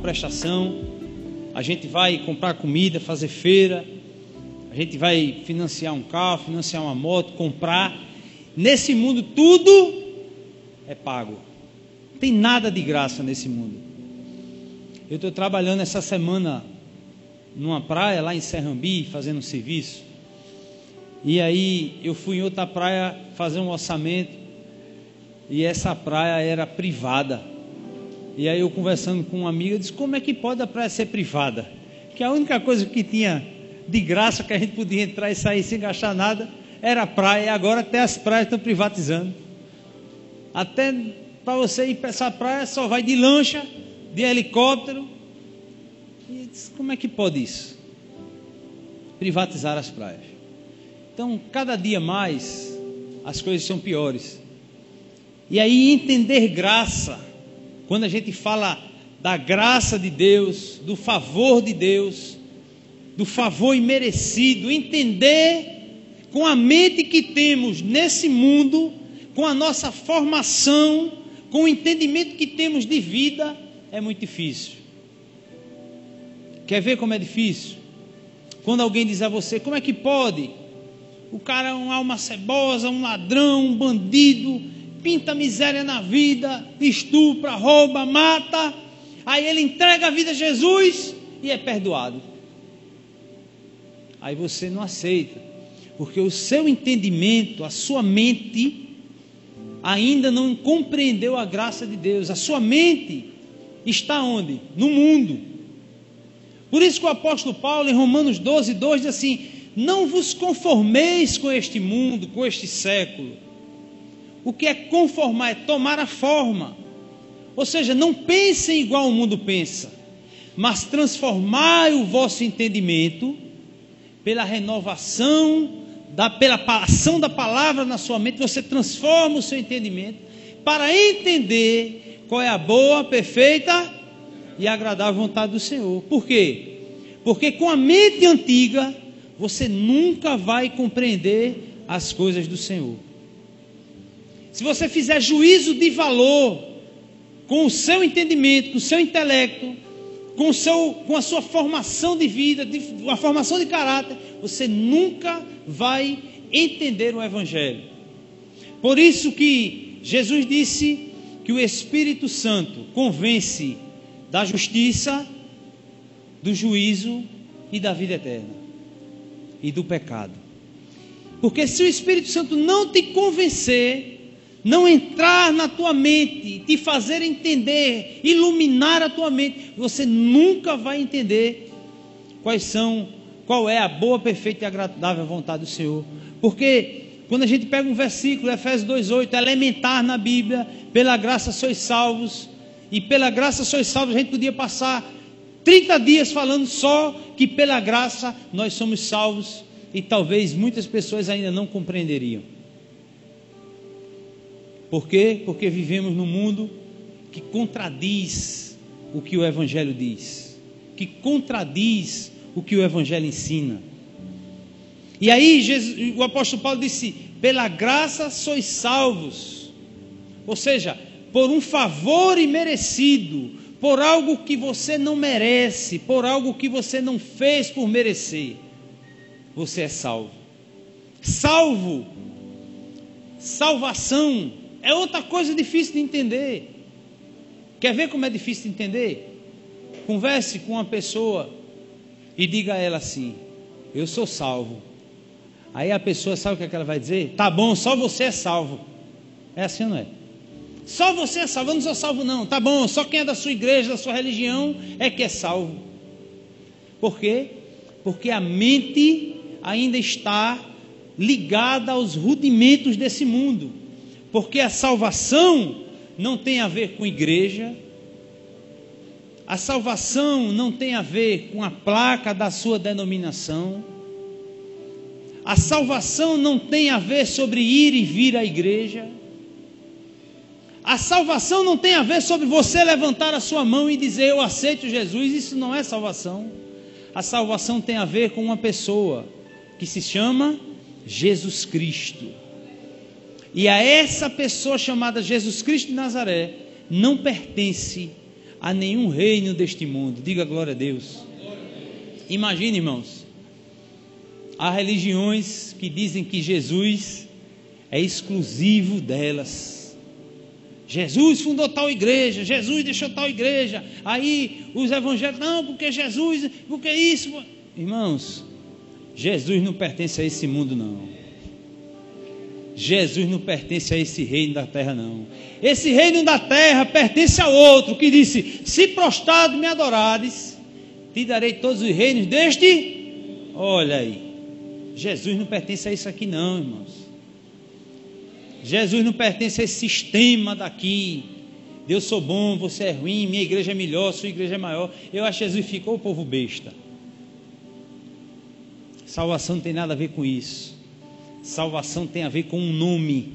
prestação, a gente vai comprar comida, fazer feira, a gente vai financiar um carro, financiar uma moto, comprar. Nesse mundo tudo é pago. Não tem nada de graça nesse mundo. Eu estou trabalhando essa semana numa praia lá em Serrambi, fazendo um serviço. E aí eu fui em outra praia fazer um orçamento e essa praia era privada. E aí eu conversando com uma amiga, disse: "Como é que pode a praia ser privada? Que a única coisa que tinha de graça que a gente podia entrar e sair sem gastar nada era a praia, e agora até as praias estão privatizando. Até para você ir para essa praia só vai de lancha, de helicóptero. E disse, como é que pode isso? Privatizar as praias. Então, cada dia mais as coisas são piores. E aí entender graça, quando a gente fala da graça de Deus, do favor de Deus, do favor imerecido, entender com a mente que temos nesse mundo, com a nossa formação, com o entendimento que temos de vida, é muito difícil. Quer ver como é difícil? Quando alguém diz a você, como é que pode? O cara é uma alma cebosa, um ladrão, um bandido, pinta miséria na vida, estupra, rouba, mata. Aí ele entrega a vida a Jesus e é perdoado. Aí você não aceita porque o seu entendimento, a sua mente, ainda não compreendeu a graça de Deus. A sua mente está onde? No mundo. Por isso que o apóstolo Paulo, em Romanos 12, 2, diz assim: Não vos conformeis com este mundo, com este século. O que é conformar? É tomar a forma. Ou seja, não pensem igual o mundo pensa, mas transformai o vosso entendimento pela renovação da, pela ação da palavra na sua mente, você transforma o seu entendimento para entender qual é a boa, perfeita e agradável vontade do Senhor. Por quê? Porque com a mente antiga, você nunca vai compreender as coisas do Senhor. Se você fizer juízo de valor com o seu entendimento, com o seu intelecto, com, o seu, com a sua formação de vida, de, a formação de caráter, você nunca vai entender o Evangelho. Por isso que Jesus disse que o Espírito Santo convence da justiça, do juízo e da vida eterna e do pecado. Porque se o Espírito Santo não te convencer, não entrar na tua mente, te fazer entender, iluminar a tua mente, você nunca vai entender quais são, qual é a boa, perfeita e agradável vontade do Senhor. Porque quando a gente pega um versículo, Efésios 2:8, elementar na Bíblia, pela graça sois salvos, e pela graça sois salvos, a gente podia passar 30 dias falando só que pela graça nós somos salvos, e talvez muitas pessoas ainda não compreenderiam. Por quê? Porque vivemos num mundo que contradiz o que o Evangelho diz, que contradiz o que o Evangelho ensina. E aí Jesus, o apóstolo Paulo disse: pela graça sois salvos, ou seja, por um favor imerecido, por algo que você não merece, por algo que você não fez por merecer, você é salvo. Salvo, salvação é outra coisa difícil de entender. Quer ver como é difícil de entender? Converse com uma pessoa e diga a ela assim: Eu sou salvo. Aí a pessoa sabe o que, é que ela vai dizer? Tá bom, só você é salvo. É assim não é? Só você é salvo, eu não sou salvo, não. Tá bom, só quem é da sua igreja, da sua religião é que é salvo. Por quê? Porque a mente ainda está ligada aos rudimentos desse mundo. Porque a salvação não tem a ver com igreja, a salvação não tem a ver com a placa da sua denominação, a salvação não tem a ver sobre ir e vir à igreja, a salvação não tem a ver sobre você levantar a sua mão e dizer eu aceito Jesus, isso não é salvação. A salvação tem a ver com uma pessoa que se chama Jesus Cristo. E a essa pessoa chamada Jesus Cristo de Nazaré não pertence a nenhum reino deste mundo. Diga glória a Deus. Imagine, irmãos, há religiões que dizem que Jesus é exclusivo delas. Jesus fundou tal igreja, Jesus deixou tal igreja. Aí os evangélicos, não, porque Jesus, porque isso. Irmãos, Jesus não pertence a esse mundo, não. Jesus não pertence a esse reino da terra, não. Esse reino da terra pertence a outro que disse: Se prostrado me adorares, te darei todos os reinos deste. Olha aí, Jesus não pertence a isso aqui, não, irmãos. Jesus não pertence a esse sistema daqui. Deus sou bom, você é ruim, minha igreja é melhor, sua igreja é maior. Eu acho que Jesus ficou o povo besta. Salvação não tem nada a ver com isso. Salvação tem a ver com um nome.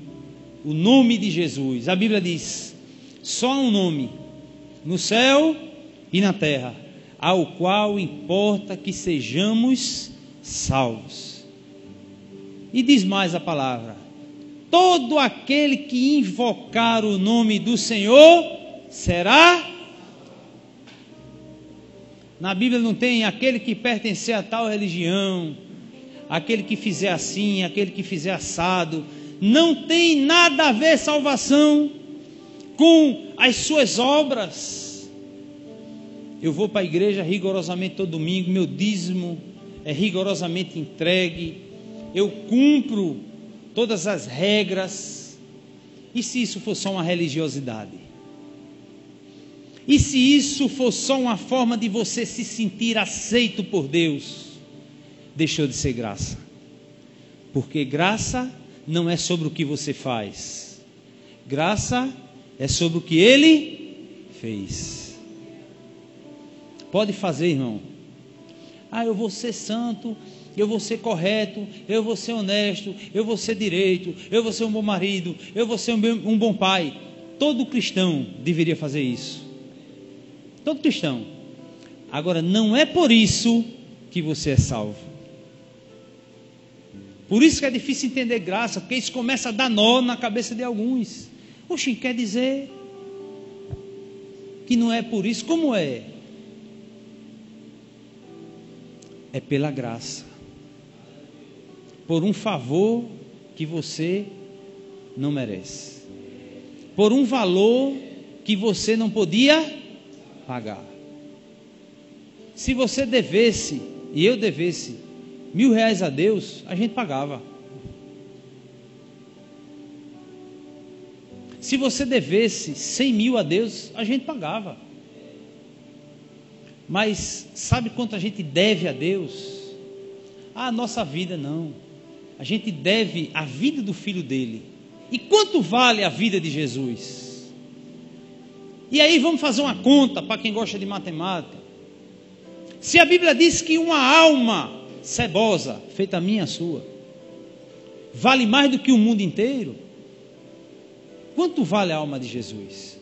O nome de Jesus. A Bíblia diz: só um nome no céu e na terra, ao qual importa que sejamos salvos. E diz mais a palavra: todo aquele que invocar o nome do Senhor será. Na Bíblia não tem aquele que pertencer a tal religião, aquele que fizer assim, aquele que fizer assado. Não tem nada a ver salvação com as suas obras. Eu vou para a igreja rigorosamente todo domingo, meu dízimo é rigorosamente entregue, eu cumpro todas as regras. E se isso for só uma religiosidade? E se isso for só uma forma de você se sentir aceito por Deus? Deixou de ser graça. Porque graça não é sobre o que você faz, graça é sobre o que ele fez. Pode fazer, irmão. Ah, eu vou ser santo, eu vou ser correto, eu vou ser honesto, eu vou ser direito, eu vou ser um bom marido, eu vou ser um, bom pai. Todo cristão deveria fazer isso. Todo cristão. Agora, não é por isso que você é salvo. Por isso que é difícil entender graça, porque isso começa a dar nó na cabeça de alguns. Oxi, quer dizer que não é por isso, como é? É pela graça. Por um favor que você não merece. Por um valor que você não podia pagar. Se você devesse, e eu devesse, mil reais a Deus, a gente pagava. Se você devesse cem mil a Deus, a gente pagava. Mas sabe quanto a gente deve a Deus? A nossa vida não. A gente deve a vida do filho dele. E quanto vale a vida de Jesus? E aí vamos fazer uma conta para quem gosta de matemática. Se a Bíblia diz que uma alma cebosa, feita a minha a sua, vale mais do que o mundo inteiro? Quanto vale a alma de Jesus?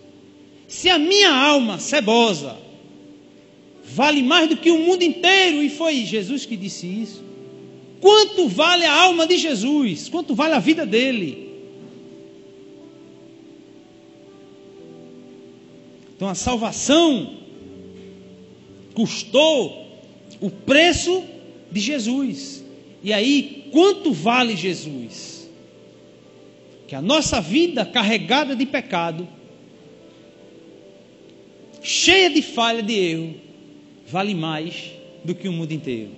Se a minha alma cebosa vale mais do que o mundo inteiro, e foi Jesus que disse isso, quanto vale a alma de Jesus? Quanto vale a vida dele? Então a salvação custou o preço de Jesus. E aí, quanto vale Jesus? Que a nossa vida carregada de pecado, cheia de falha, de erro, vale mais do que o mundo inteiro.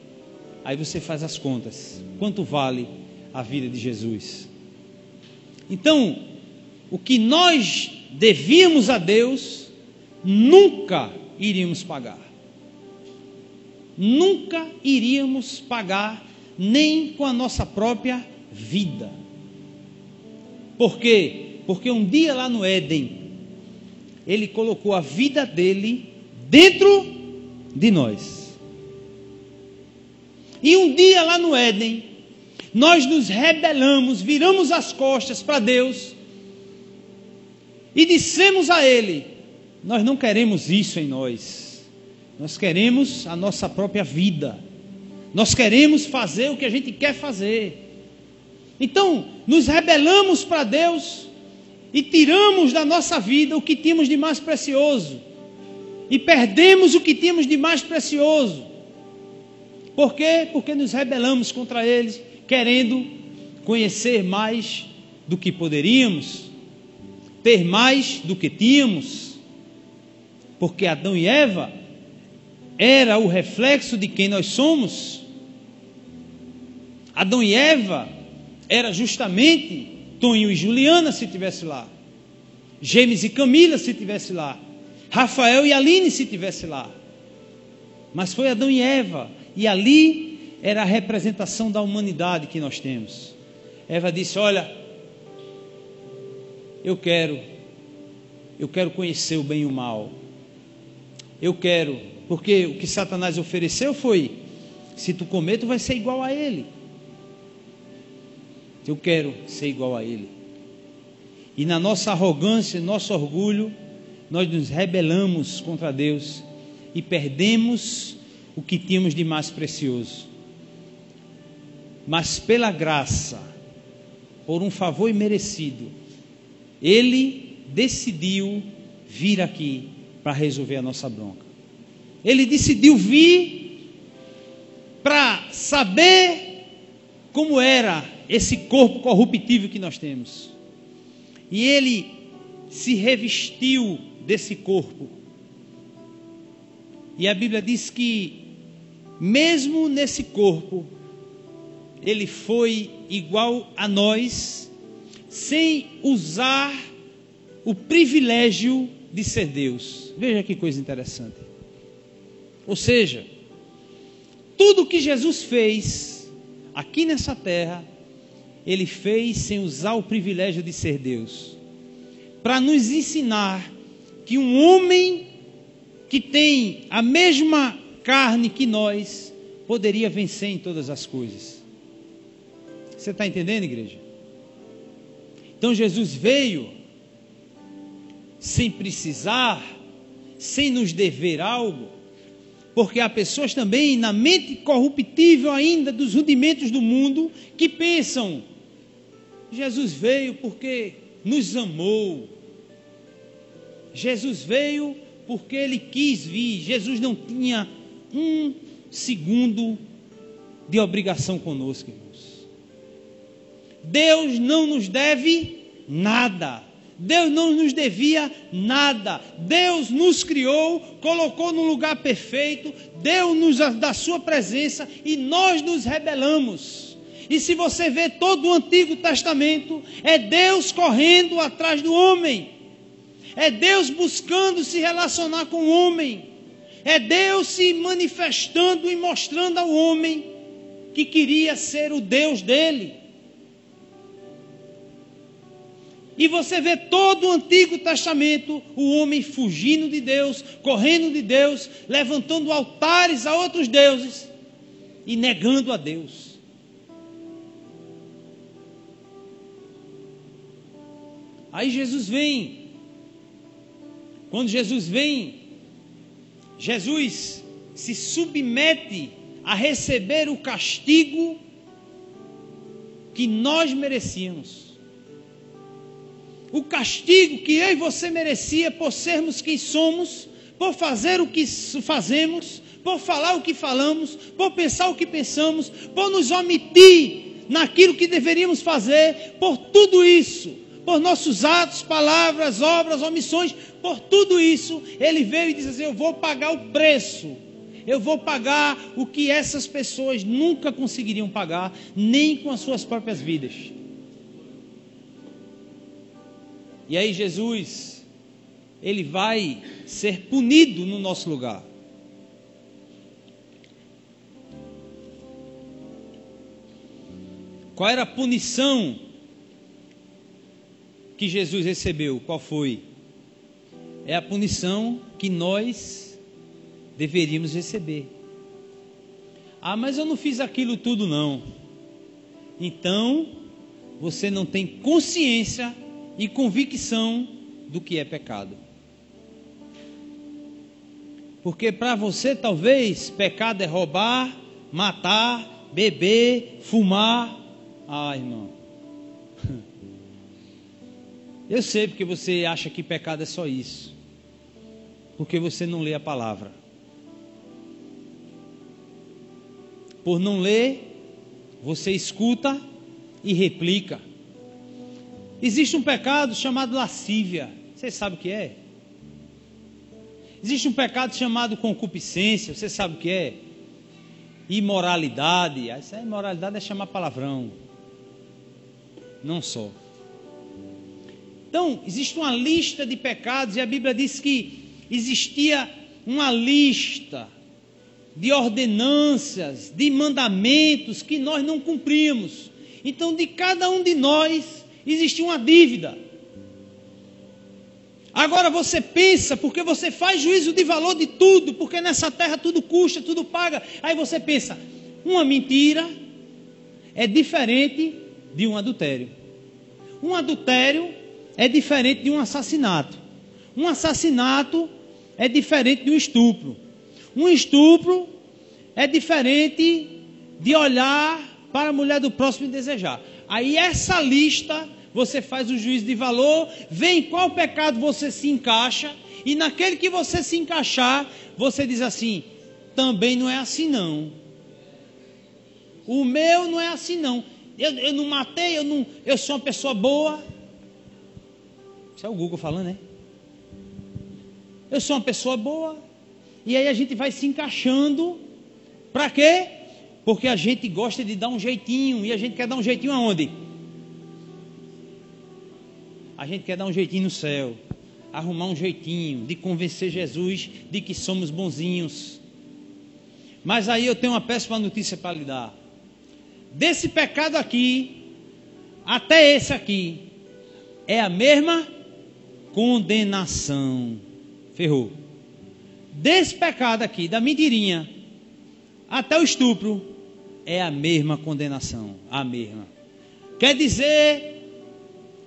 Aí você faz as contas. Quanto vale a vida de Jesus? Então, o que nós devíamos a Deus, nunca iríamos pagar nunca iríamos pagar nem com a nossa própria vida. Por quê? Porque um dia lá no Éden, ele colocou a vida dele dentro de nós. E um dia lá no Éden, nós nos rebelamos, viramos as costas para Deus e dissemos a Ele: Nós não queremos isso em nós. Nós queremos a nossa própria vida. Nós queremos fazer o que a gente quer fazer. Então, nos rebelamos para Deus e tiramos da nossa vida o que tínhamos de mais precioso, e perdemos o que tínhamos de mais precioso. Por quê? Porque nos rebelamos contra eles, querendo conhecer mais do que poderíamos, ter mais do que tínhamos. Porque Adão e Eva era o reflexo de quem nós somos. Adão e Eva era justamente Tonho e Juliana se tivesse lá. Gêmeos e Camila se tivesse lá. Rafael e Aline se tivesse lá. Mas foi Adão e Eva. E ali era a representação da humanidade que nós temos. Eva disse: Olha, eu quero, eu quero conhecer o bem e o mal. Eu quero, porque o que Satanás ofereceu foi: se tu comer, tu vai ser igual a ele. Eu quero ser igual a ele. E na nossa arrogância, nosso orgulho, nós nos rebelamos contra Deus e perdemos o que tínhamos de mais precioso. Mas pela graça, por um favor imerecido, ele decidiu vir aqui para resolver a nossa bronca. Ele decidiu vir para saber como era esse corpo corruptível que nós temos. E ele se revestiu desse corpo. E a Bíblia diz que, mesmo nesse corpo, ele foi igual a nós, sem usar o privilégio de ser Deus. Veja que coisa interessante. Ou seja, tudo que Jesus fez aqui nessa terra, ele fez sem usar o privilégio de ser Deus, para nos ensinar que um homem que tem a mesma carne que nós poderia vencer em todas as coisas. Você está entendendo, igreja? Então Jesus veio sem precisar, sem nos dever algo, porque há pessoas também na mente corruptível ainda dos rudimentos do mundo que pensam: Jesus veio porque nos amou, Jesus veio porque ele quis vir. Jesus não tinha um segundo de obrigação conosco, irmãos. Deus não nos deve nada. Deus não nos devia nada. Deus nos criou, colocou no lugar perfeito, deu-nos da sua presença e nós nos rebelamos. E se você vê todo o Antigo Testamento, é Deus correndo atrás do homem. É Deus buscando se relacionar com o homem. É Deus se manifestando e mostrando ao homem que queria ser o Deus dele. E você vê todo o Antigo Testamento, o homem fugindo de Deus, correndo de Deus, levantando altares a outros deuses e negando a Deus. Aí Jesus vem quando Jesus vem, Jesus se submete a receber o castigo que nós merecíamos. O castigo que eu e você merecia por sermos quem somos, por fazer o que fazemos, por falar o que falamos, por pensar o que pensamos, por nos omitir naquilo que deveríamos fazer, por tudo isso por nossos atos, palavras, obras, omissões, por tudo isso, ele veio e disse assim: Eu vou pagar o preço, eu vou pagar o que essas pessoas nunca conseguiriam pagar, nem com as suas próprias vidas. E aí, Jesus, ele vai ser punido no nosso lugar. Qual era a punição que Jesus recebeu, qual foi? É a punição que nós deveríamos receber. Ah, mas eu não fiz aquilo tudo não. Então, você não tem consciência e convicção do que é pecado. Porque para você, talvez, pecado é roubar, matar, beber, fumar. Ah, irmão. Eu sei porque você acha que pecado é só isso. Porque você não lê a palavra. Por não ler, você escuta e replica. Existe um pecado chamado lascívia. Você sabe o que é? Existe um pecado chamado concupiscência. Você sabe o que é? Imoralidade. Essa imoralidade é chamar palavrão. Não só. Então, existe uma lista de pecados e a Bíblia diz que existia uma lista de ordenanças, de mandamentos que nós não cumprimos. Então, de cada um de nós existia uma dívida. Agora você pensa, porque você faz juízo de valor de tudo, porque nessa terra tudo custa, tudo paga. Aí você pensa, uma mentira é diferente de um adultério. Um adultério é diferente de um assassinato. Um assassinato é diferente de um estupro. Um estupro é diferente de olhar para a mulher do próximo e desejar. Aí essa lista você faz o juízo de valor, vê em qual pecado você se encaixa e naquele que você se encaixar, você diz assim: também não é assim não. O meu não é assim não. Eu, eu não matei, eu não, eu sou uma pessoa boa. Isso é o Google falando, né? Eu sou uma pessoa boa. E aí a gente vai se encaixando. Para quê? Porque a gente gosta de dar um jeitinho. E a gente quer dar um jeitinho aonde? A gente quer dar um jeitinho no céu. Arrumar um jeitinho de convencer Jesus de que somos bonzinhos. Mas aí eu tenho uma péssima notícia para lhe dar. Desse pecado aqui, até esse aqui, é a mesma condenação. Ferrou. Desse pecado aqui, da mentirinha, até o estupro, é a mesma condenação. A mesma. Quer dizer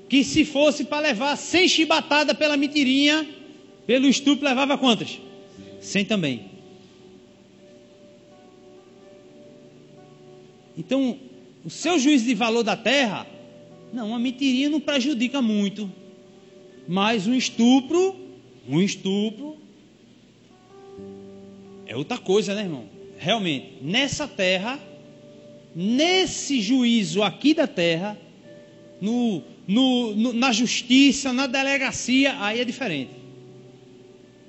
que se fosse para levar 100 chibatadas pela mentirinha, pelo estupro levava quantas? 100 também. Então, o seu juízo de valor da terra, não, a mentirinha não prejudica muito. Mas um estupro, um estupro, é outra coisa, né, irmão? Realmente, nessa terra, nesse juízo aqui da terra, no, no, no, na justiça, na delegacia, aí é diferente.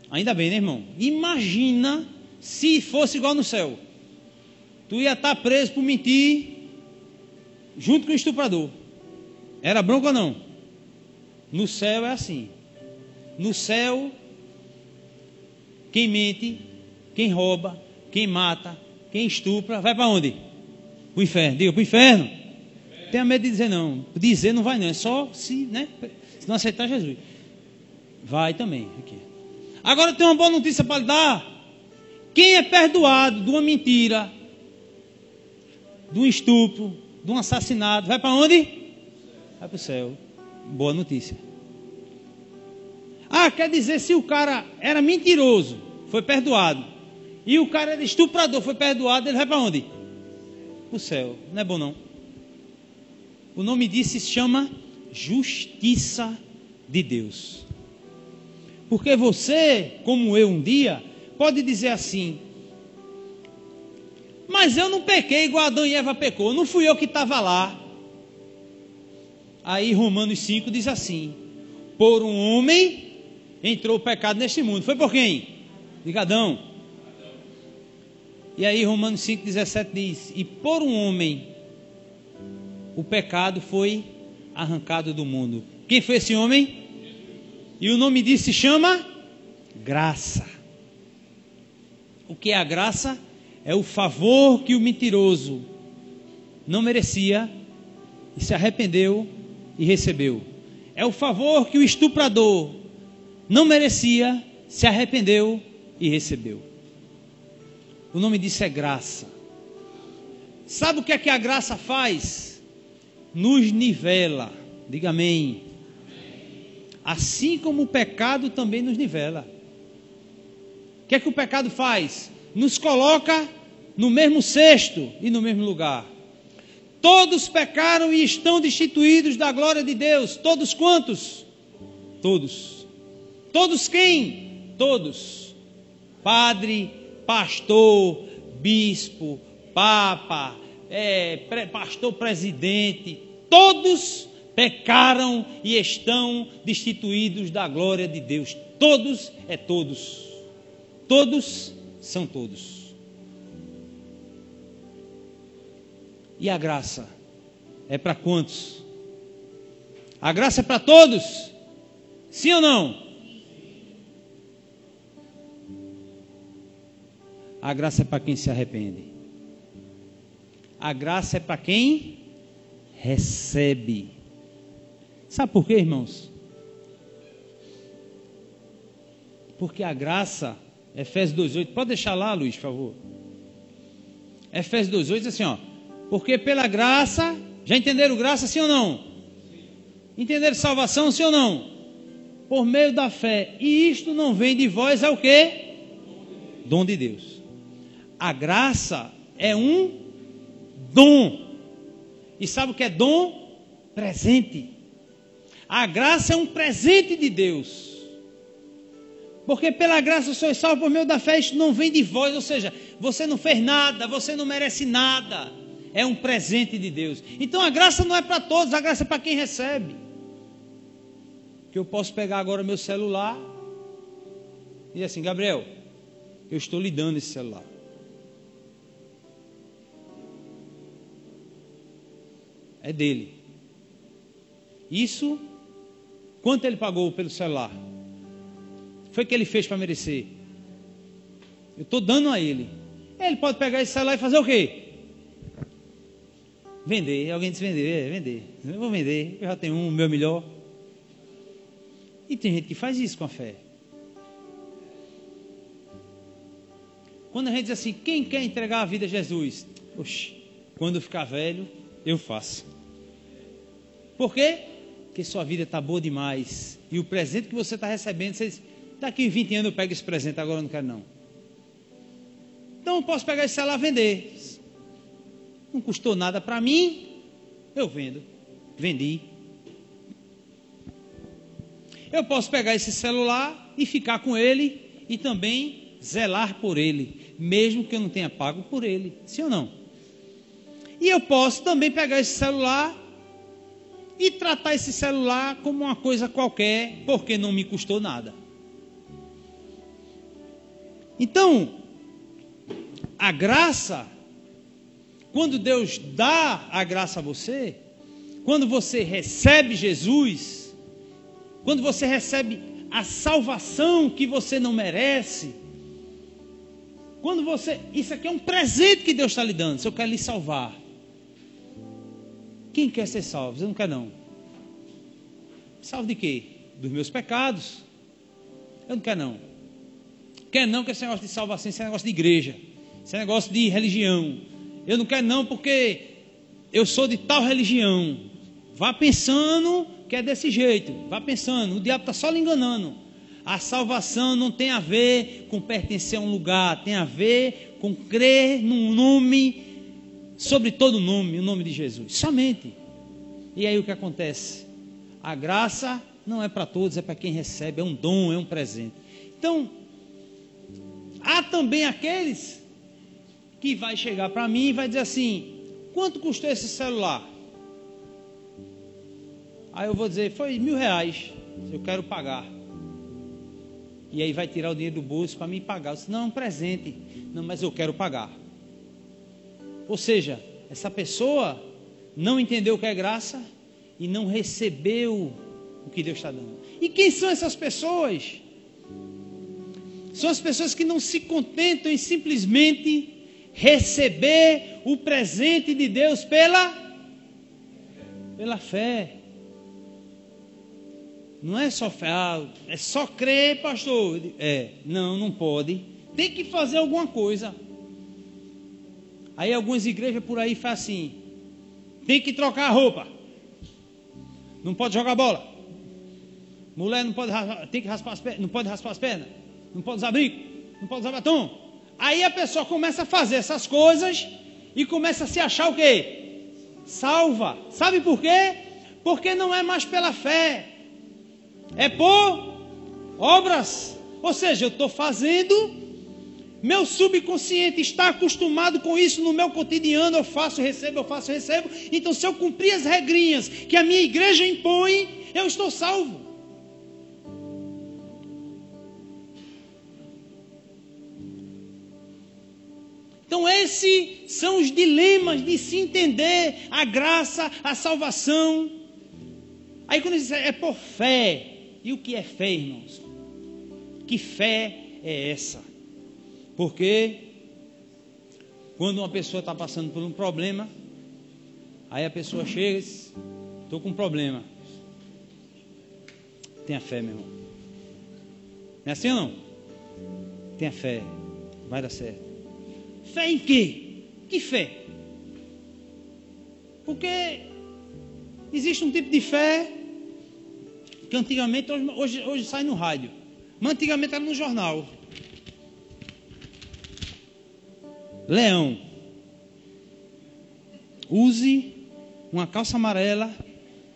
Ainda bem, né, irmão? Imagina se fosse igual no céu. Tu ia estar preso por mentir junto com o estuprador. Era bronca ou não? No céu é assim. No céu, quem mente, quem rouba, quem mata, quem estupra, vai para onde? Para o inferno. Diga, para o inferno. Tenha medo de dizer não. Dizer não vai não, é só se, né, se não aceitar Jesus. Vai também. Aqui. Agora tem uma boa notícia para lhe dar. Quem é perdoado de uma mentira, de um estupro, de um assassinato, vai para onde? Vai para o céu. Boa notícia. Ah, quer dizer, se o cara era mentiroso, foi perdoado, e o cara era estuprador, foi perdoado, ele vai para onde? O céu. Não é bom não. O nome disso se chama justiça de Deus. Porque você, como eu um dia, pode dizer assim: Mas eu não pequei igual Adão e Eva pecou, não fui eu que estava lá. Aí Romanos 5 diz assim: Por um homem entrou o pecado neste mundo. Foi por quem? De Adão. E aí Romanos 5,17 diz: E por um homem o pecado foi arrancado do mundo. Quem foi esse homem? E o nome disso se chama graça. O que é a graça? É o favor que o mentiroso não merecia e se arrependeu e recebeu. É o favor que o estuprador não merecia, se arrependeu e recebeu. O nome disso é graça. Sabe o que é que a graça faz? Nos nivela. Diga amém. Assim como o pecado também nos nivela. O que é que o pecado faz? Nos coloca no mesmo cesto e no mesmo lugar. Todos pecaram e estão destituídos da glória de Deus. Todos quantos? Todos. Todos quem? Todos. Padre, pastor, bispo, papa, é, pastor presidente, todos pecaram e estão destituídos da glória de Deus. Todos é todos. Todos são todos. E a graça é para quantos? A graça é para todos? Sim ou não? A graça é para quem se arrepende. A graça é para quem recebe. Sabe por quê, irmãos? Porque a graça, Efésios 2,8, pode deixar lá, Luiz, por favor. Efésios 2,8 diz assim, ó. Porque pela graça, já entenderam graça, sim ou não? Entenderam salvação, sim ou não? Por meio da fé. E isto não vem de vós, é o que? Dom de Deus. A graça é um dom. E sabe o que é dom? Presente. A graça é um presente de Deus. Porque pela graça sois salvo por meio da fé, isto não vem de vós, ou seja, você não fez nada, você não merece nada. É um presente de Deus. Então a graça não é para todos, a graça é para quem recebe. Que eu posso pegar agora meu celular e dizer assim, Gabriel, eu estou lhe dando esse celular. É dele. Isso, quanto ele pagou pelo celular? Foi que ele fez para merecer? Eu estou dando a ele. Ele pode pegar esse celular e fazer o quê? Vender. Alguém disse vender, é, vender. Eu vou vender, eu já tenho um, meu melhor. E tem gente que faz isso com a fé. Quando a gente diz assim, quem quer entregar a vida a Jesus? Oxe, quando ficar velho, eu faço. Por quê? Porque sua vida está boa demais. E o presente que você está recebendo, você diz, daqui a 20 anos eu pego esse presente, agora eu não quero não. Então eu posso pegar esse celular e vender. Não custou nada para mim, eu vendo. Vendi. Eu posso pegar esse celular e ficar com ele e também zelar por ele, mesmo que eu não tenha pago por ele. Sim ou não? E eu posso também pegar esse celular e tratar esse celular como uma coisa qualquer, porque não me custou nada. Então, a graça, quando Deus dá a graça a você, quando você recebe Jesus, quando você recebe a salvação que você não merece, quando você. Isso aqui é um presente que Deus está lhe dando. Se eu quero lhe salvar. Quem quer ser salvo? Eu não quero não. Salvo de quê? Dos meus pecados. Eu não quero não. Quer não que esse negócio de salvação, esse negócio de igreja, esse negócio de religião. Eu não quero não porque eu sou de tal religião. Vá pensando que é desse jeito. Vá pensando, o diabo está só lhe enganando. A salvação não tem a ver com pertencer a um lugar, tem a ver com crer num nome sobre todo nome, o nome de Jesus. Somente. E aí o que acontece? A graça não é para todos, é para quem recebe, é um dom, é um presente. Então, há também aqueles que vai chegar para mim e vai dizer assim: quanto custou esse celular? Aí eu vou dizer, foi mil reais, eu quero pagar. E aí vai tirar o dinheiro do bolso para me pagar. Eu disse, não, é um presente. Não, mas eu quero pagar. Ou seja, essa pessoa não entendeu o que é graça e não recebeu o que Deus está dando. E quem são essas pessoas? São as pessoas que não se contentam em simplesmente receber o presente de Deus pela pela fé. Não é só fé, ah, é só crer, pastor. É, não, não pode. Tem que fazer alguma coisa. Aí algumas igrejas por aí fazem assim: tem que trocar a roupa, não pode jogar bola, mulher não pode tem que raspar as pernas, não pode raspar as pernas, não pode usar brinco, não pode usar batom. Aí a pessoa começa a fazer essas coisas e começa a se achar o quê? Salva. Sabe por quê? Porque não é mais pela fé, é por obras. Ou seja, eu estou fazendo, meu subconsciente está acostumado com isso no meu cotidiano, eu faço, recebo, eu faço, recebo. Então, se eu cumprir as regrinhas que a minha igreja impõe, eu estou salvo. Então, esses são os dilemas de se entender a graça, a salvação. Aí, quando diz é por fé, e o que é fé, irmãos? Que fé é essa? Porque quando uma pessoa está passando por um problema, aí a pessoa chega e diz: Estou com um problema. Tenha fé, meu irmão. Não é assim ou não? Tenha fé, vai dar certo. Fé em quê? Que fé? Porque existe um tipo de fé que antigamente, hoje, hoje, hoje sai no rádio, mas antigamente era no jornal. Leão, use uma calça amarela,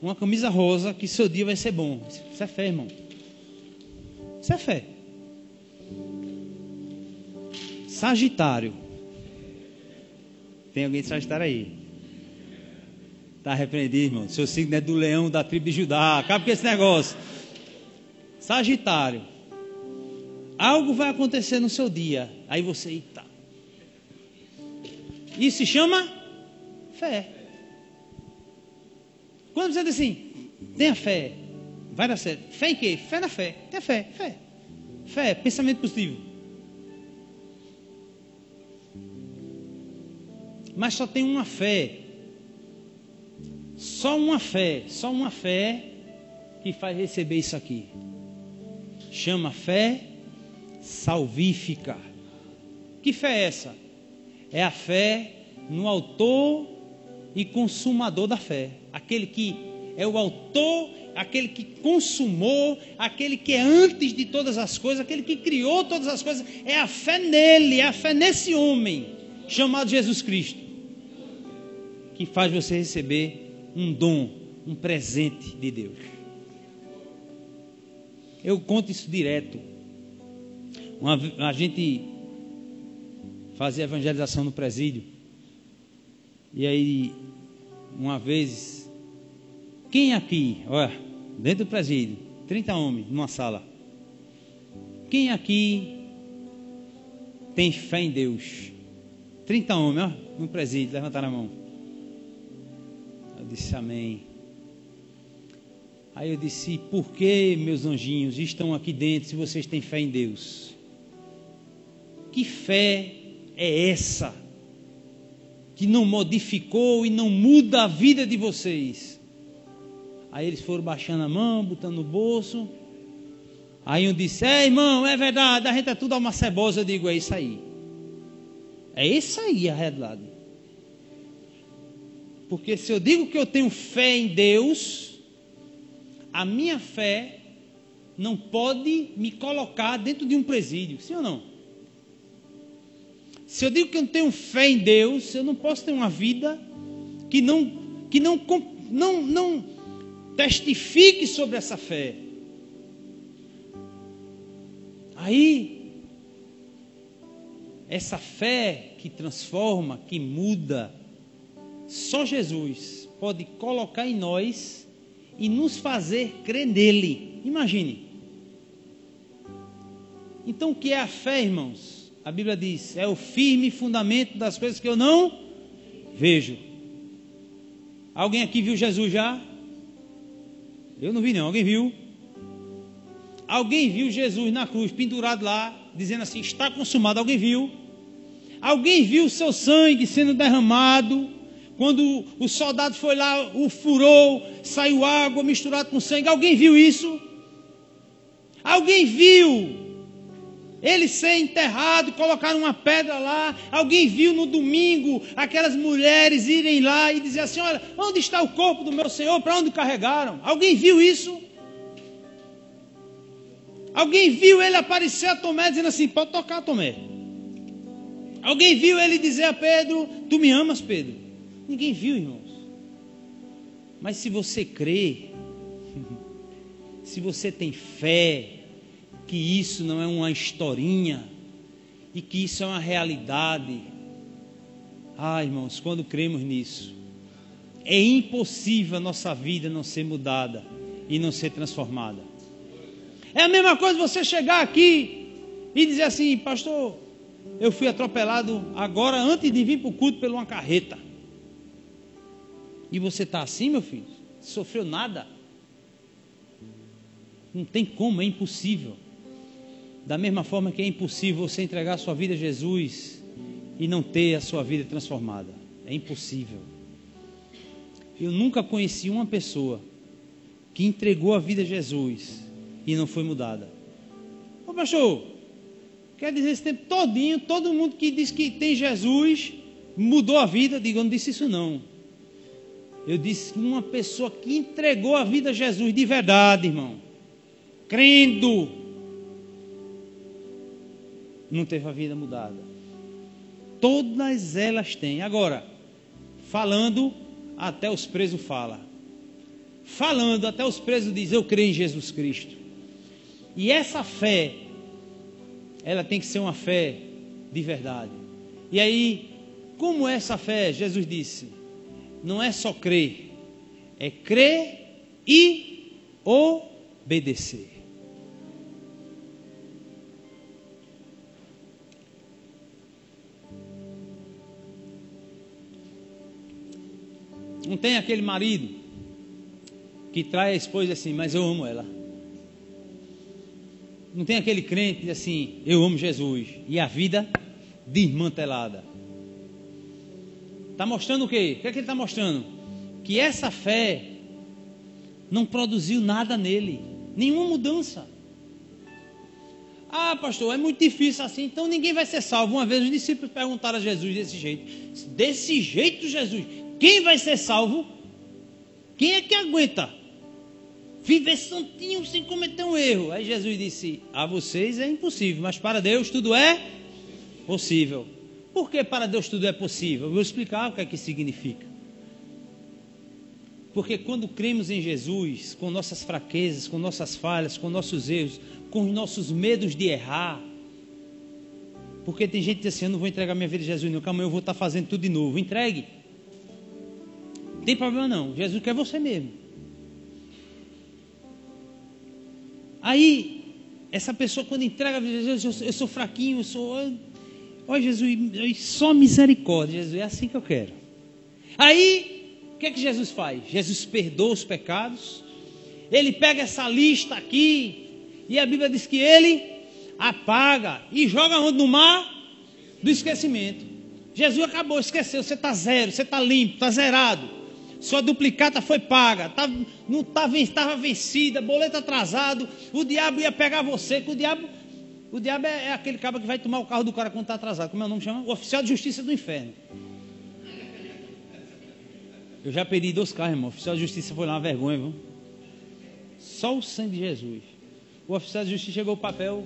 uma camisa rosa, que seu dia vai ser bom. Isso é fé, irmão. Isso é fé. Sagitário. Tem alguém de Sagitário aí? Está repreendido, irmão. Seu signo é do leão da tribo de Judá. Acaba com esse negócio. Sagitário. Algo vai acontecer no seu dia. Aí você, eita. Isso se chama fé. Quando você diz assim, tenha fé, vai dar certo. Fé em quê? Fé na fé. Tenha fé, fé. Fé, pensamento positivo. Mas só tem uma fé. Só uma fé, só uma fé que faz receber isso aqui. Chama fé salvífica. Que fé é essa? É a fé no autor e consumador da fé. Aquele que é o autor, aquele que consumou, aquele que é antes de todas as coisas, aquele que criou todas as coisas. É a fé nele, é a fé nesse homem chamado Jesus Cristo que faz você receber um dom, um presente de Deus. Eu conto isso direto. Uma, a gente fazia evangelização no presídio. E aí, uma vez, quem aqui, olha, dentro do presídio, 30 homens numa sala. Quem aqui tem fé em Deus? 30 homens, ó, no presídio, levantaram a mão. Eu disse amém. Aí eu disse: Por que, meus anjinhos, estão aqui dentro se vocês têm fé em Deus? Que fé é essa que não modificou e não muda a vida de vocês? Aí eles foram baixando a mão, botando no bolso. Aí um disse: É, irmão, é verdade, a gente é tudo uma cebosa. Eu digo: É isso aí. É isso aí a realidade. Porque se eu digo que eu tenho fé em Deus, a minha fé não pode me colocar dentro de um presídio, sim ou não? Se eu digo que eu tenho fé em Deus, eu não posso ter uma vida que não que não não, não testifique sobre essa fé. Aí essa fé que transforma, que muda, só Jesus pode colocar em nós e nos fazer crer nele. Imagine. Então, o que é a fé, irmãos? A Bíblia diz: é o firme fundamento das coisas que eu não vejo. Alguém aqui viu Jesus já? Eu não vi, não. Alguém viu? Alguém viu Jesus na cruz, pendurado lá, dizendo assim: está consumado. Alguém viu? Alguém viu o seu sangue sendo derramado? Quando o soldado foi lá, o furou, saiu água misturada com sangue. Alguém viu isso? Alguém viu ele ser enterrado, colocar uma pedra lá. Alguém viu no domingo aquelas mulheres irem lá e dizer assim: Olha, onde está o corpo do meu Senhor? Para onde carregaram? Alguém viu isso? Alguém viu ele aparecer a Tomé dizendo assim: Pode tocar, Tomé. Alguém viu ele dizer a Pedro: Tu me amas, Pedro? Ninguém viu, irmãos. Mas se você crê, se você tem fé, que isso não é uma historinha e que isso é uma realidade. Ah, irmãos, quando cremos nisso, é impossível a nossa vida não ser mudada e não ser transformada. É a mesma coisa você chegar aqui e dizer assim, pastor, eu fui atropelado agora antes de vir para o culto por uma carreta. E você está assim, meu filho? Sofreu nada? Não tem como, é impossível. Da mesma forma que é impossível você entregar a sua vida a Jesus e não ter a sua vida transformada. É impossível. Eu nunca conheci uma pessoa que entregou a vida a Jesus e não foi mudada. Ô pastor, quer dizer esse tempo todinho, todo mundo que diz que tem Jesus mudou a vida, digo, eu não disse isso não. Eu disse que uma pessoa que entregou a vida a Jesus de verdade, irmão, crendo, não teve a vida mudada. Todas elas têm. Agora, falando, até os presos falam. Falando, até os presos dizem, eu creio em Jesus Cristo. E essa fé, ela tem que ser uma fé de verdade. E aí, como essa fé? Jesus disse: não é só crer, é crer e obedecer. Não tem aquele marido que trai a esposa assim, mas eu amo ela. Não tem aquele crente que diz assim, eu amo Jesus. E a vida desmantelada. Está mostrando o quê? O que é que ele está mostrando? Que essa fé não produziu nada nele, nenhuma mudança. Ah, pastor, é muito difícil assim, então ninguém vai ser salvo. Uma vez os discípulos perguntaram a Jesus desse jeito: Desse jeito, Jesus, quem vai ser salvo? Quem é que aguenta viver santinho sem cometer um erro? Aí Jesus disse: A vocês é impossível, mas para Deus tudo é possível. Por que para Deus tudo é possível? Eu vou explicar o que é que significa. Porque quando cremos em Jesus, com nossas fraquezas, com nossas falhas, com nossos erros, com os nossos medos de errar, porque tem gente que diz assim: Eu não vou entregar minha vida a Jesus, não, calma, eu vou estar fazendo tudo de novo. Entregue. Não tem problema não. Jesus quer você mesmo. Aí, essa pessoa quando entrega Jesus, eu sou fraquinho, eu sou. Ó Jesus, só misericórdia, Jesus, é assim que eu quero. Aí, o que é que Jesus faz? Jesus perdoa os pecados. Ele pega essa lista aqui, e a Bíblia diz que ele apaga e joga onde no mar do esquecimento. Jesus acabou, esqueceu, você está zero, você está limpo, está zerado sua duplicata foi paga, tá, não estava tá, vencida, boleto atrasado, o diabo ia pegar você, que o diabo, o diabo é, é aquele cara que vai tomar o carro do cara quando está atrasado, como é o nome chama? O oficial de justiça do inferno. Eu já perdi dois carros, irmão. O oficial de justiça foi lá uma vergonha, viu? Só o sangue de Jesus. O oficial de justiça chegou o papel.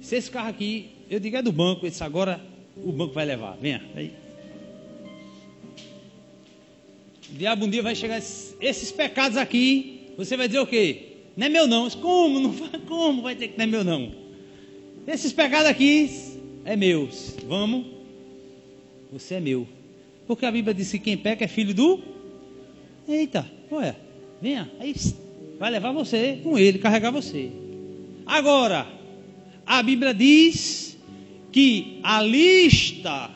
Se esse carro aqui, eu digo é do banco, ele disse, agora o banco vai levar. Venha. Aí Diabo um dia vai chegar, esses pecados aqui, você vai dizer o quê? Não é meu não. Como? Não vai, como vai ter que não é meu não? Esses pecados aqui é meus. Vamos? Você é meu. Porque a Bíblia diz que quem peca é filho do. Eita, olha, venha, aí vai levar você com ele, carregar você. Agora, a Bíblia diz que a lista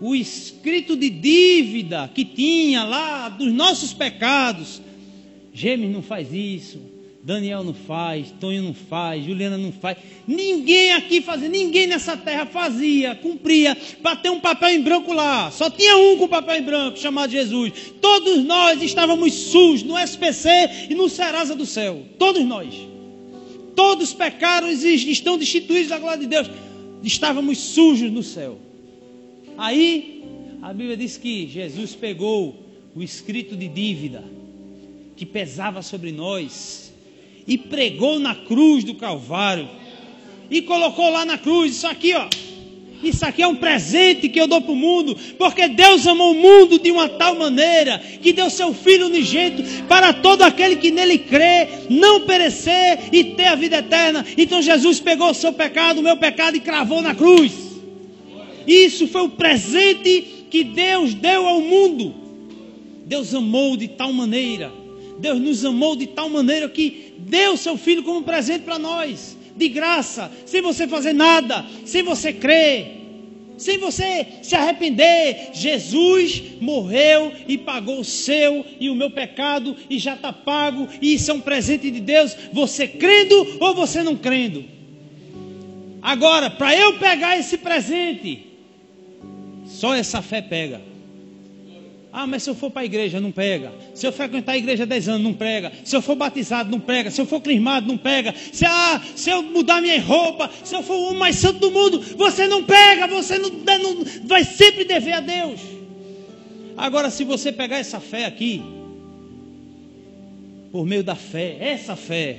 o escrito de dívida que tinha lá dos nossos pecados. Gêmeos não faz isso, Daniel não faz, Tonho não faz, Juliana não faz. Ninguém aqui fazia, ninguém nessa terra fazia, cumpria, para ter um papel em branco lá. Só tinha um com papel em branco, chamado Jesus. Todos nós estávamos sujos no SPC e no Serasa do céu. Todos nós. Todos pecaram e estão destituídos da glória de Deus. Estávamos sujos no céu. Aí, a Bíblia diz que Jesus pegou o escrito de dívida que pesava sobre nós e pregou na cruz do Calvário e colocou lá na cruz isso aqui, ó. Isso aqui é um presente que eu dou para o mundo, porque Deus amou o mundo de uma tal maneira que deu seu Filho unigênito para todo aquele que nele crê, não perecer e ter a vida eterna. Então Jesus pegou o seu pecado, o meu pecado e cravou na cruz. Isso foi o presente que Deus deu ao mundo. Deus amou de tal maneira, Deus nos amou de tal maneira que deu seu Filho como presente para nós de graça, sem você fazer nada, sem você crer, sem você se arrepender. Jesus morreu e pagou o seu e o meu pecado e já está pago, e isso é um presente de Deus, você crendo ou você não crendo. Agora, para eu pegar esse presente, só essa fé pega. Ah, mas se eu for para a igreja, não pega. Se eu frequentar a igreja 10 anos, não prega. Se eu for batizado, não prega. Se eu for crismado, não pega. Se, ah, se eu mudar minha roupa, se eu for o mais santo do mundo, você não pega. Você não, não vai sempre dever a Deus. Agora, se você pegar essa fé aqui, por meio da fé, essa fé,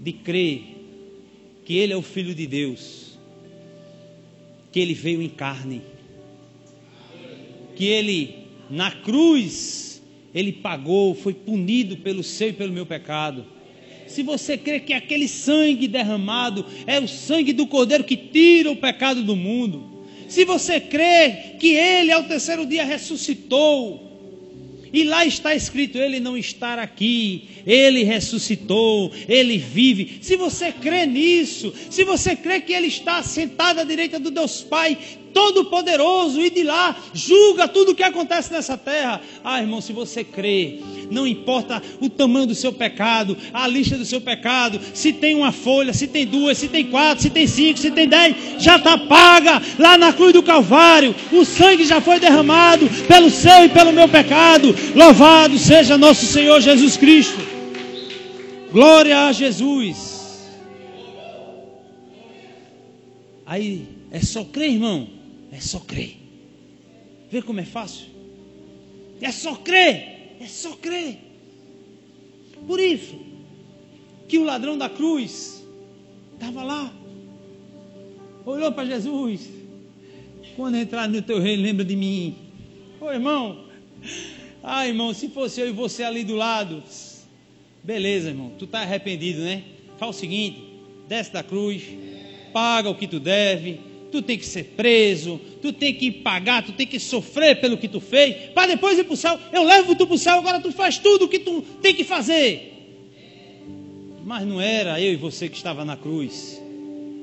de crer que Ele é o Filho de Deus, que Ele veio em carne que ele, na cruz, ele pagou, foi punido pelo seu e pelo meu pecado. Se você crê que aquele sangue derramado é o sangue do Cordeiro que tira o pecado do mundo, se você crê que ele ao terceiro dia ressuscitou, e lá está escrito: Ele não está aqui, Ele ressuscitou, Ele vive. Se você crê nisso, se você crê que Ele está sentado à direita do Deus Pai, Todo-Poderoso, e de lá julga tudo o que acontece nessa terra. Ah, irmão, se você crê, não importa o tamanho do seu pecado, a lista do seu pecado, se tem uma folha, se tem duas, se tem quatro, se tem cinco, se tem dez, já está paga lá na cruz do Calvário. O sangue já foi derramado pelo seu e pelo meu pecado. Louvado seja nosso Senhor Jesus Cristo. Glória a Jesus. Aí é só crer, irmão. É só crer. Vê como é fácil? É só crer. É só crer. Por isso que o ladrão da cruz estava lá. Olhou para Jesus. Quando entrar no teu reino, lembra de mim. Ô irmão. Ah, irmão, se fosse eu e você ali do lado. Beleza, irmão. Tu está arrependido, né? Faz o seguinte: desce da cruz, paga o que tu deve tu tem que ser preso, tu tem que pagar, tu tem que sofrer pelo que tu fez, para depois ir para o céu. Eu levo tu para o céu, agora tu faz tudo o que tu tem que fazer. Mas não era eu e você que estava na cruz,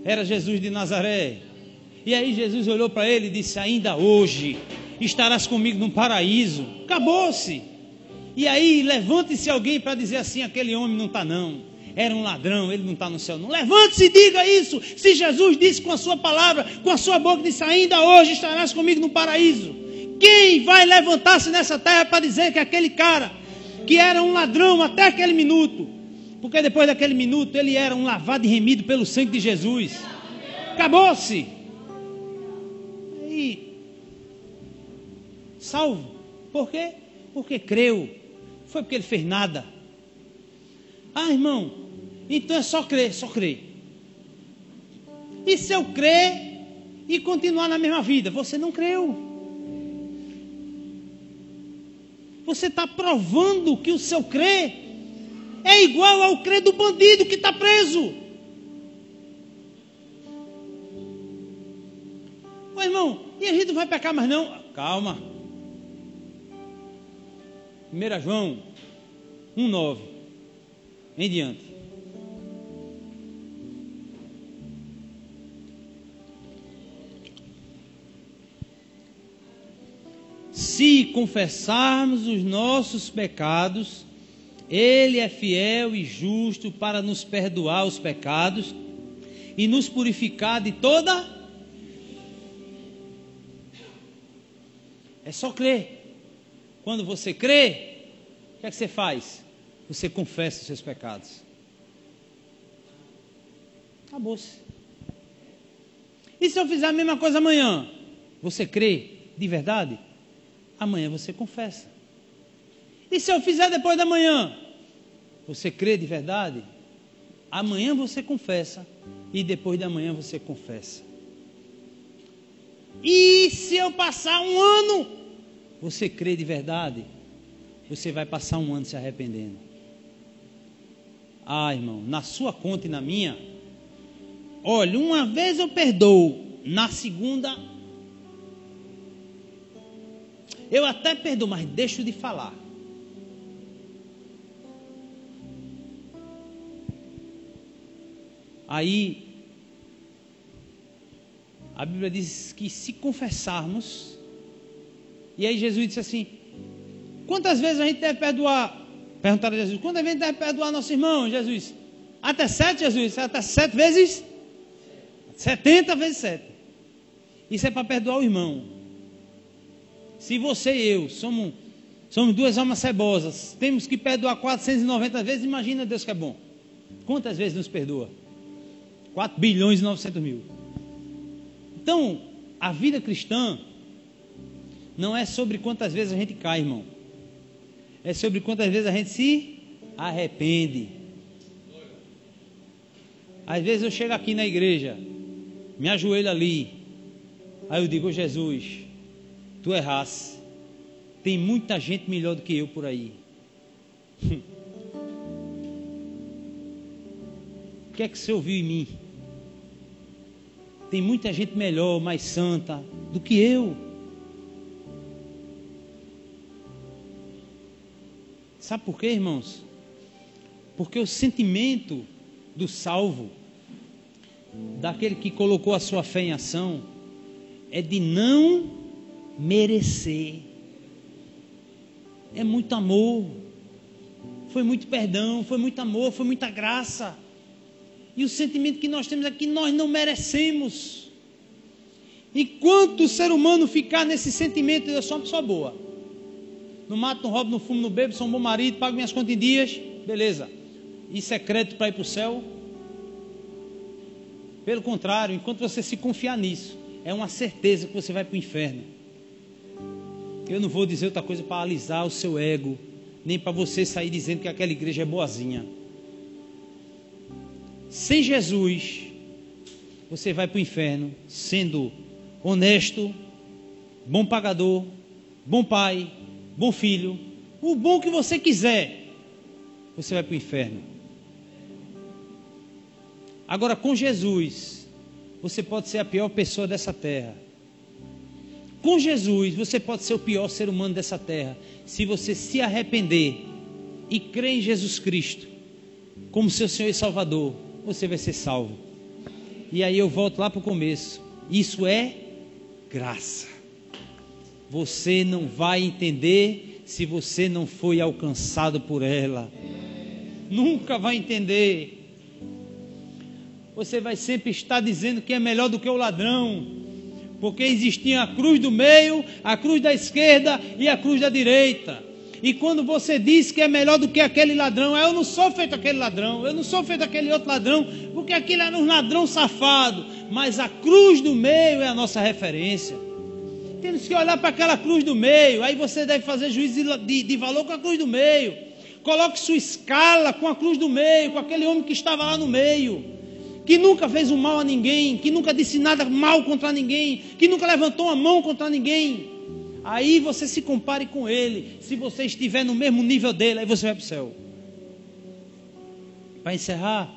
era Jesus de Nazaré. E aí Jesus olhou para ele e disse: Ainda hoje estarás comigo no paraíso. Acabou-se. E aí levante-se alguém para dizer assim: aquele homem não está, não era um ladrão, ele não está no céu. Não levante-se e diga isso. Se Jesus disse com a sua palavra, com a sua boca, disse: Ainda hoje estarás comigo no paraíso. Quem vai levantar-se nessa terra para dizer que aquele cara, que era um ladrão até aquele minuto, porque depois daquele minuto ele era um lavado e remido pelo sangue de Jesus. Acabou-se. E salvo. Por quê? Porque creu. Foi porque ele fez nada. Ah, irmão, então é só crer, só crer. E se eu crer e continuar na mesma vida? Você não creu. Você está provando que o seu crer é igual ao crer do bandido que está preso. Ô irmão, e a gente não vai pecar mais não? Calma. 1 João 1,9 em diante. se confessarmos os nossos pecados, Ele é fiel e justo para nos perdoar os pecados e nos purificar de toda. É só crer. Quando você crê, o que é que você faz? Você confessa os seus pecados. Acabou-se. E se eu fizer a mesma coisa amanhã? Você crê de verdade? amanhã você confessa. E se eu fizer depois da manhã? Você crê de verdade? Amanhã você confessa e depois da manhã você confessa. E se eu passar um ano, você crê de verdade? Você vai passar um ano se arrependendo. Ah, irmão, na sua conta e na minha, olha, uma vez eu perdoo, na segunda, eu até perdoo, mas deixo de falar. Aí, a Bíblia diz que se confessarmos, e aí Jesus disse assim: quantas vezes a gente deve perdoar? Perguntaram a Jesus: quantas vezes a gente deve perdoar nosso irmão? Jesus: até sete, Jesus? Até sete vezes? Setenta vezes sete. Isso é para perdoar o irmão. Se você e eu somos, somos duas almas cebosas, temos que perdoar 490 vezes, imagina Deus que é bom. Quantas vezes nos perdoa? 4 bilhões e 900 mil. Então, a vida cristã não é sobre quantas vezes a gente cai, irmão. É sobre quantas vezes a gente se arrepende. Às vezes eu chego aqui na igreja, me ajoelho ali, aí eu digo, Jesus, tu erraste. Tem muita gente melhor do que eu por aí. o que é que você ouviu em mim? Tem muita gente melhor, mais santa do que eu. Sabe por quê, irmãos? Porque o sentimento do salvo, daquele que colocou a sua fé em ação, é de não merecer. É muito amor, foi muito perdão, foi muito amor, foi muita graça. E o sentimento que nós temos é que nós não merecemos. Enquanto o ser humano ficar nesse sentimento, eu sou uma pessoa boa. Não mato, não roubo, não fumo, não bebo, sou um bom marido, pago minhas contas em dias, beleza. Isso é crédito para ir para o céu? Pelo contrário, enquanto você se confiar nisso, é uma certeza que você vai para o inferno. Eu não vou dizer outra coisa para alisar o seu ego, nem para você sair dizendo que aquela igreja é boazinha. Sem Jesus, você vai para o inferno sendo honesto, bom pagador, bom pai, bom filho, o bom que você quiser. Você vai para o inferno. Agora, com Jesus, você pode ser a pior pessoa dessa terra. Com Jesus, você pode ser o pior ser humano dessa terra. Se você se arrepender e crer em Jesus Cristo como seu Senhor e Salvador você vai ser salvo. E aí eu volto lá para o começo. Isso é graça. Você não vai entender se você não foi alcançado por ela. Nunca vai entender. Você vai sempre estar dizendo que é melhor do que o ladrão, porque existia a cruz do meio, a cruz da esquerda e a cruz da direita. E quando você diz que é melhor do que aquele ladrão, eu não sou feito aquele ladrão, eu não sou feito aquele outro ladrão, porque aquele era um ladrão safado. Mas a cruz do meio é a nossa referência. Temos que olhar para aquela cruz do meio. Aí você deve fazer juízo de, de, valor com a cruz do meio. Coloque sua escala com a cruz do meio, com aquele homem que estava lá no meio que nunca fez um mal a ninguém, que nunca disse nada mal contra ninguém, que nunca levantou a mão contra ninguém. Aí você se compare com ele. Se você estiver no mesmo nível dele, aí você vai para o céu. Para encerrar,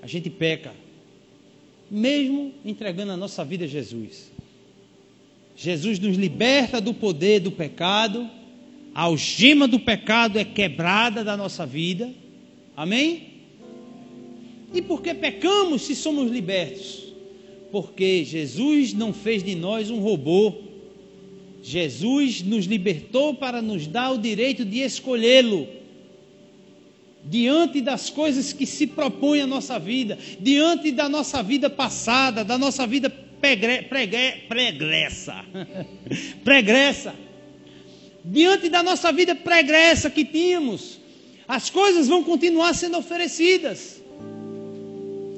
a gente peca, mesmo entregando a nossa vida a Jesus. Jesus nos liberta do poder do pecado, a algema do pecado é quebrada da nossa vida. Amém? E por que pecamos se somos libertos? porque Jesus não fez de nós um robô. Jesus nos libertou para nos dar o direito de escolhê-lo. Diante das coisas que se propõem à nossa vida, diante da nossa vida passada, da nossa vida pregre, pregre, pregressa, pregressa, diante da nossa vida pregressa que tínhamos, as coisas vão continuar sendo oferecidas.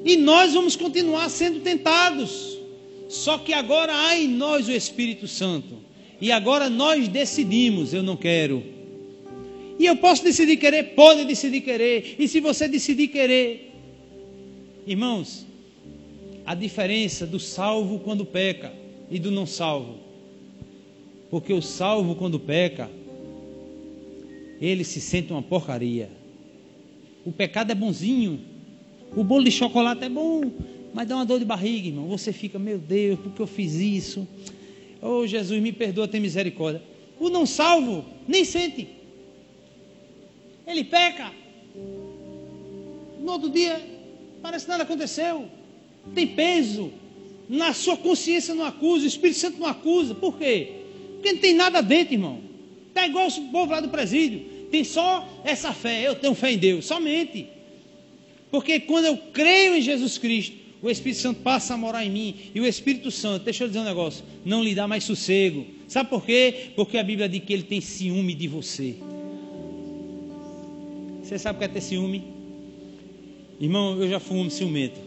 E nós vamos continuar sendo tentados. Só que agora há em nós o Espírito Santo. E agora nós decidimos, eu não quero. E eu posso decidir querer, pode decidir querer. E se você decidir querer, irmãos, a diferença do salvo quando peca e do não salvo. Porque o salvo quando peca, ele se sente uma porcaria. O pecado é bonzinho. O bolo de chocolate é bom, mas dá uma dor de barriga, irmão. Você fica, meu Deus, por que eu fiz isso? Oh, Jesus, me perdoa, tem misericórdia. O não salvo nem sente. Ele peca. No outro dia, parece que nada aconteceu. Tem peso. Na sua consciência não acusa, o Espírito Santo não acusa. Por quê? Porque não tem nada dentro, irmão. Está igual o povo lá do presídio. Tem só essa fé. Eu tenho fé em Deus. Somente. Porque quando eu creio em Jesus Cristo, o Espírito Santo passa a morar em mim. E o Espírito Santo, deixa eu dizer um negócio, não lhe dá mais sossego. Sabe por quê? Porque a Bíblia diz que ele tem ciúme de você. Você sabe o que é ter ciúme? Irmão, eu já fui um ciumento.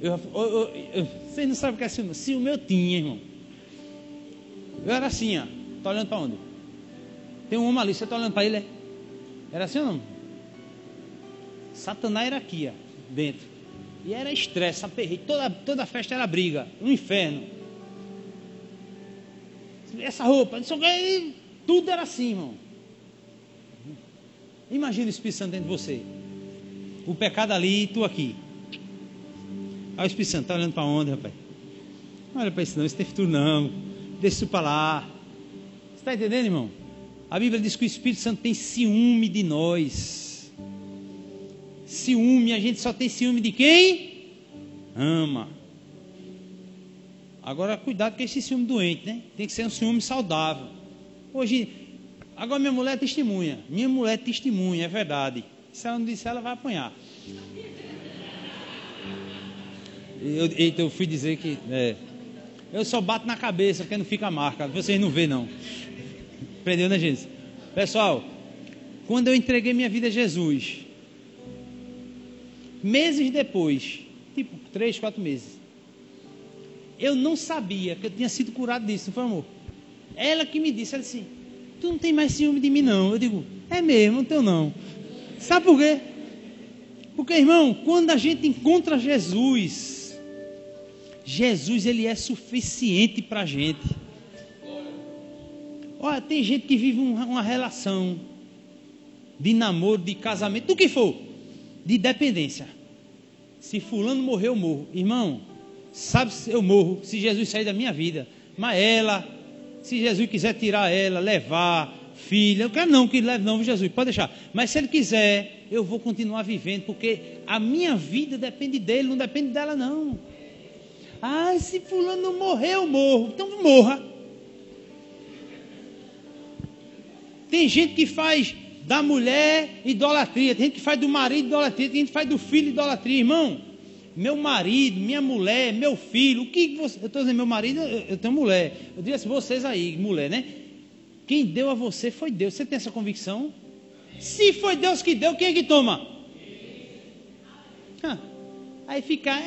Eu, eu, eu, vocês não sabem o que é ciúme? Ciúme eu tinha, irmão. Eu era assim, ó. Tá olhando para onde? Tem um homem ali, você está olhando para ele? É? Era assim ou não? Satanás era aqui, ó, dentro. E era estresse, aperreio. Toda, toda festa era briga, um inferno. Essa roupa, não sei tudo era assim, irmão. Imagina o Espírito Santo dentro de você. O pecado ali e tu aqui. Aí o Espírito Santo está olhando para onde, rapaz? Olha para isso não, isso tem futuro não. Deixa isso para lá. Você está entendendo, irmão? A Bíblia diz que o Espírito Santo tem ciúme de nós. Ciúme, a gente só tem ciúme de quem? Ama. Agora, cuidado com esse ciúme doente, né? Tem que ser um ciúme saudável. Hoje, agora minha mulher é testemunha. Minha mulher é testemunha, é verdade. Se ela não disser, ela vai apanhar. Eu, eu fui dizer que. É, eu só bato na cabeça, porque não fica a marca. Vocês não vê não. Aprendeu, né, gente? Pessoal, quando eu entreguei minha vida a Jesus, meses depois, tipo três, quatro meses, eu não sabia que eu tinha sido curado disso, não foi amor? Ela que me disse, ela disse, tu não tem mais ciúme de mim não. Eu digo, é mesmo, não tenho não. Sabe por quê? Porque, irmão, quando a gente encontra Jesus, Jesus ele é suficiente para a gente. Olha, tem gente que vive uma relação de namoro, de casamento, do que for, de dependência. Se fulano morrer, eu morro. Irmão, sabe se eu morro se Jesus sair da minha vida. Mas ela, se Jesus quiser tirar ela, levar, filha, eu quero não que leve não, Jesus, pode deixar. Mas se ele quiser, eu vou continuar vivendo, porque a minha vida depende dele, não depende dela não. Ah, se fulano morrer, eu morro. Então morra. Tem gente que faz da mulher idolatria, tem gente que faz do marido idolatria, tem gente que faz do filho idolatria, irmão. Meu marido, minha mulher, meu filho, o que você. Eu estou dizendo, meu marido, eu, eu tenho mulher. Eu digo assim, vocês aí, mulher, né? Quem deu a você foi Deus. Você tem essa convicção? Se foi Deus que deu, quem é que toma? Aí fica.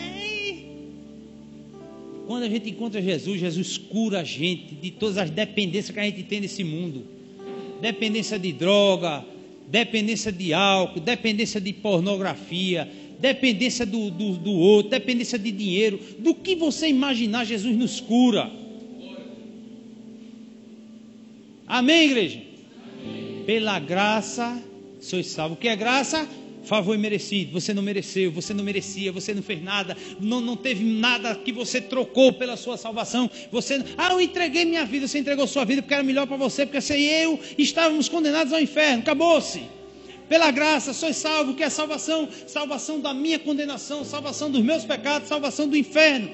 Quando a gente encontra Jesus, Jesus cura a gente de todas as dependências que a gente tem nesse mundo dependência de droga, dependência de álcool, dependência de pornografia, dependência do, do, do outro, dependência de dinheiro. Do que você imaginar, Jesus nos cura. Amém, igreja? Amém. Pela graça sois salvos. O que é graça? favor imerecido, você não mereceu, você não merecia, você não fez nada, não, não teve nada que você trocou pela sua salvação. Você, ah, eu entreguei minha vida, você entregou sua vida porque era melhor para você, porque você e eu estávamos condenados ao inferno, acabou-se. Pela graça, sois salvo, que é salvação, salvação da minha condenação, salvação dos meus pecados, salvação do inferno.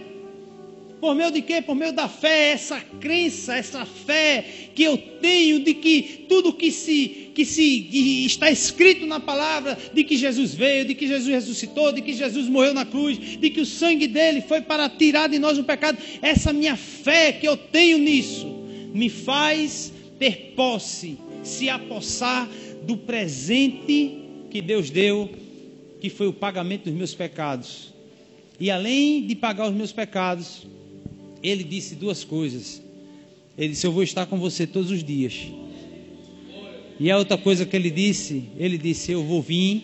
Por meio de quê? Por meio da fé, essa crença, essa fé que eu tenho de que tudo que se, que se que está escrito na palavra, de que Jesus veio, de que Jesus ressuscitou, de que Jesus morreu na cruz, de que o sangue dele foi para tirar de nós o pecado, essa minha fé que eu tenho nisso, me faz ter posse, se apossar do presente que Deus deu, que foi o pagamento dos meus pecados. E além de pagar os meus pecados, ele disse duas coisas. Ele disse: Eu vou estar com você todos os dias. E a outra coisa que ele disse, ele disse: Eu vou vir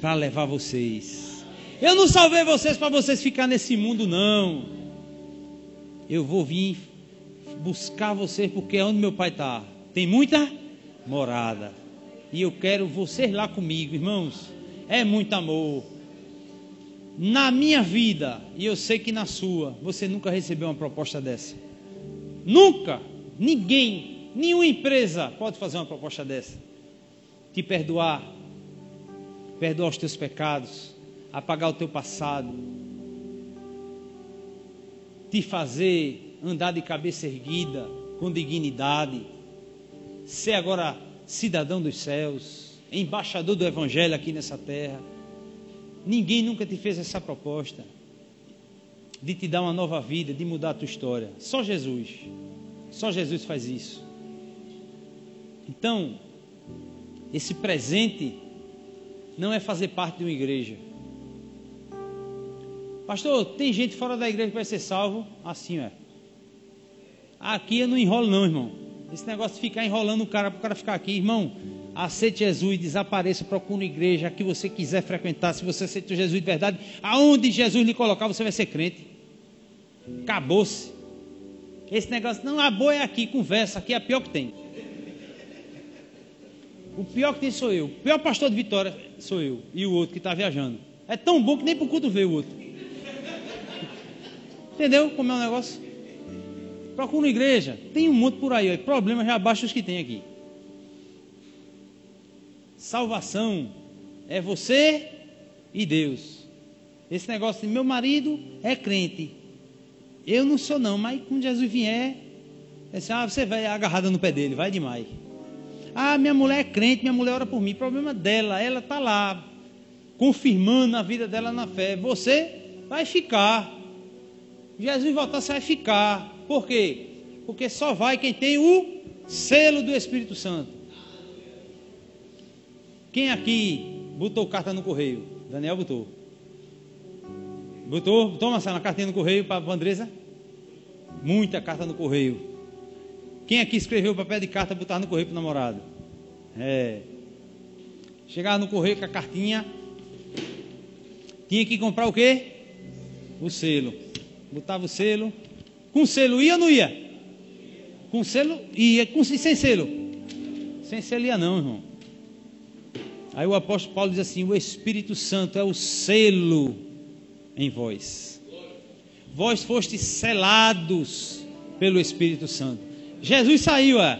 para levar vocês. Eu não salvei vocês para vocês ficar nesse mundo, não. Eu vou vir buscar vocês porque é onde meu pai está. Tem muita morada. E eu quero vocês lá comigo, irmãos. É muito amor. Na minha vida, e eu sei que na sua, você nunca recebeu uma proposta dessa. Nunca. Ninguém, nenhuma empresa pode fazer uma proposta dessa. Te perdoar, perdoar os teus pecados, apagar o teu passado, te fazer andar de cabeça erguida, com dignidade, ser agora cidadão dos céus, embaixador do Evangelho aqui nessa terra. Ninguém nunca te fez essa proposta de te dar uma nova vida, de mudar a tua história. Só Jesus. Só Jesus faz isso. Então, esse presente não é fazer parte de uma igreja. Pastor, tem gente fora da igreja que vai ser salvo? Assim é. Aqui eu não enrolo, não, irmão. Esse negócio de ficar enrolando o cara para o cara ficar aqui, irmão. Aceite Jesus, desapareça, procure uma igreja que você quiser frequentar. Se você aceita Jesus de verdade, aonde Jesus lhe colocar, você vai ser crente. Acabou-se. Esse negócio, não, a boa é aqui, conversa, aqui é a pior que tem. O pior que tem sou eu. O pior pastor de Vitória sou eu. E o outro que está viajando. É tão bom que nem o culto vê o outro. Entendeu como é o negócio? Procura uma igreja. Tem um monte por aí. Ó, problemas já abaixo os que tem aqui. Salvação é você e Deus. Esse negócio de meu marido é crente. Eu não sou não, mas quando Jesus vier, assim, ah, você vai agarrada no pé dele, vai demais. Ah, minha mulher é crente, minha mulher ora por mim. Problema dela, ela está lá, confirmando a vida dela na fé. Você vai ficar. Jesus voltar, você vai ficar. Por quê? Porque só vai quem tem o selo do Espírito Santo. Quem aqui botou carta no correio? Daniel botou. Botou? Toma, Marcelo, uma cartinha no correio para a Andresa? Muita carta no correio. Quem aqui escreveu o papel de carta botar no correio para o namorado? É. Chegava no correio com a cartinha. Tinha que comprar o quê? O selo. Botava o selo. Com selo ia ou não ia? Com selo ia. Com, sem selo? Sem selo ia não, irmão. Aí o apóstolo Paulo diz assim: O Espírito Santo é o selo em vós. Vós fostes selados pelo Espírito Santo. Jesus saiu, é.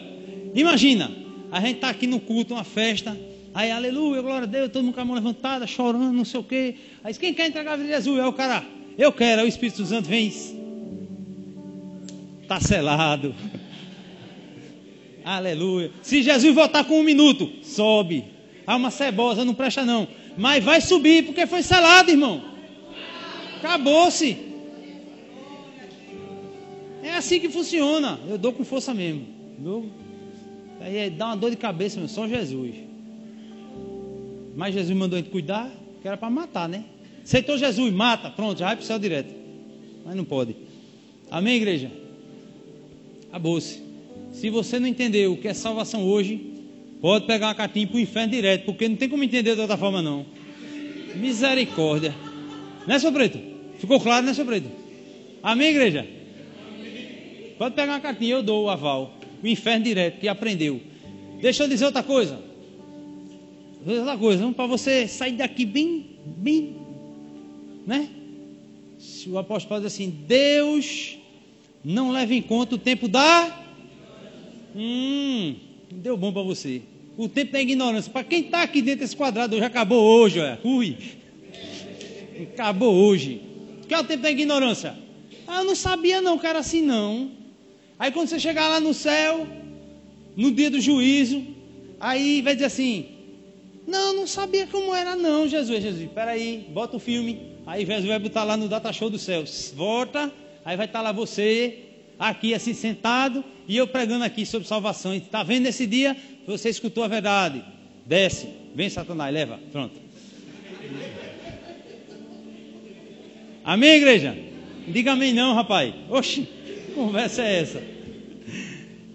Imagina, a gente está aqui no culto, uma festa, aí aleluia, glória a Deus, todo mundo com a mão levantada, chorando, não sei o quê. Aí quem quer entregar a vida de Jesus? É o cara, eu quero, aí o Espírito Santo vem. Está selado. Aleluia. Se Jesus voltar com um minuto, sobe. Há uma cebosa, não presta não. Mas vai subir, porque foi selado, irmão. Acabou-se. É assim que funciona. Eu dou com força mesmo. Dou. Aí dá uma dor de cabeça, meu, só Jesus. Mas Jesus mandou a gente cuidar, que era para matar, né? Aceitou Jesus, mata, pronto, já vai para o céu direto. Mas não pode. Amém, igreja? Acabou-se. Se você não entendeu o que é salvação hoje, pode pegar uma cartinha para o inferno direto, porque não tem como entender de outra forma, não. Misericórdia. Né, seu preto? Ficou claro, né, seu preto? Amém, igreja? Pode pegar uma cartinha, eu dou o aval. O inferno direto, que aprendeu. Deixa eu dizer outra coisa. Outra coisa, para você sair daqui bem, bem, né? Se o apóstolo diz assim: Deus não leva em conta o tempo da. Hum, deu bom para você. O tempo da ignorância. Para quem está aqui dentro desse quadrado hoje, acabou hoje, olha. Ui. Acabou hoje. O que é o tempo da ignorância? Ah, eu não sabia não era assim não. Aí quando você chegar lá no céu, no dia do juízo, aí vai dizer assim: Não, não sabia como era, não, Jesus. Jesus, peraí, bota o filme. Aí Jesus vai botar lá no data show do céu. Volta, aí vai estar lá você, aqui assim sentado, e eu pregando aqui sobre salvação. Está vendo nesse dia? Você escutou a verdade. Desce, vem Satanás, leva. Pronto. Amém, igreja? Diga amém não, rapaz. Oxi conversa é essa?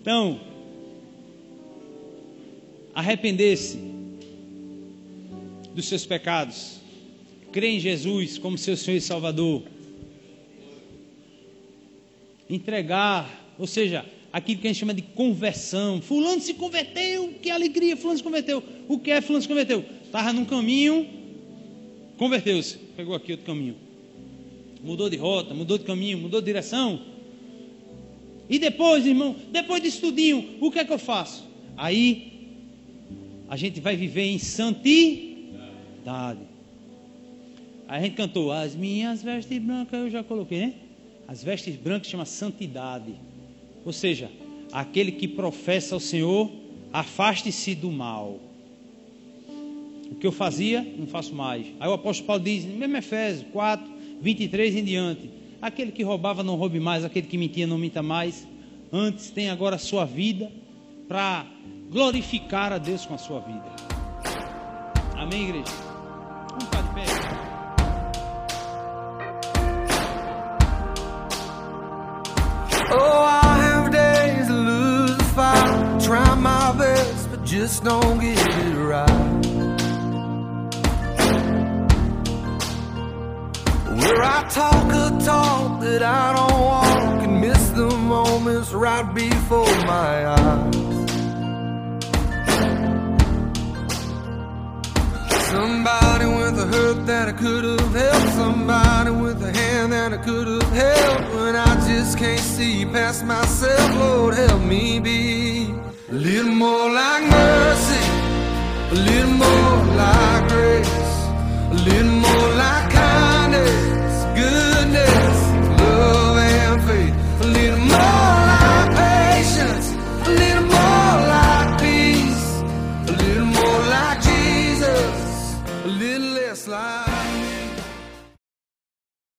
Então, arrepender-se dos seus pecados, crer em Jesus como seu Senhor e Salvador. Entregar, ou seja, aquilo que a gente chama de conversão. Fulano se converteu, que alegria, fulano se converteu. O que é fulano se converteu? Estava num caminho, converteu-se, pegou aqui outro caminho. Mudou de rota, mudou de caminho, mudou de direção. E depois, irmão, depois de estudinho, o que é que eu faço? Aí a gente vai viver em santidade. A gente cantou, as minhas vestes brancas, eu já coloquei, né? As vestes brancas chama santidade. Ou seja, aquele que professa ao Senhor, afaste-se do mal. O que eu fazia, não faço mais. Aí o apóstolo Paulo diz, mesmo Efésios 4, 23 em diante: aquele que roubava, não roube mais, aquele que mentia, não minta mais. Antes, tem agora a sua vida para glorificar a Deus com a sua vida. Amém, igreja? Just don't get it right. Where I talk a talk that I don't walk and miss the moments right before my eyes. Somebody with a hurt that I could have helped. Somebody with a hand that I could have held. When I just can't see past myself, Lord, help me be a little more like mercy, a little more like grace, a little more like kindness, goodness, love and faith.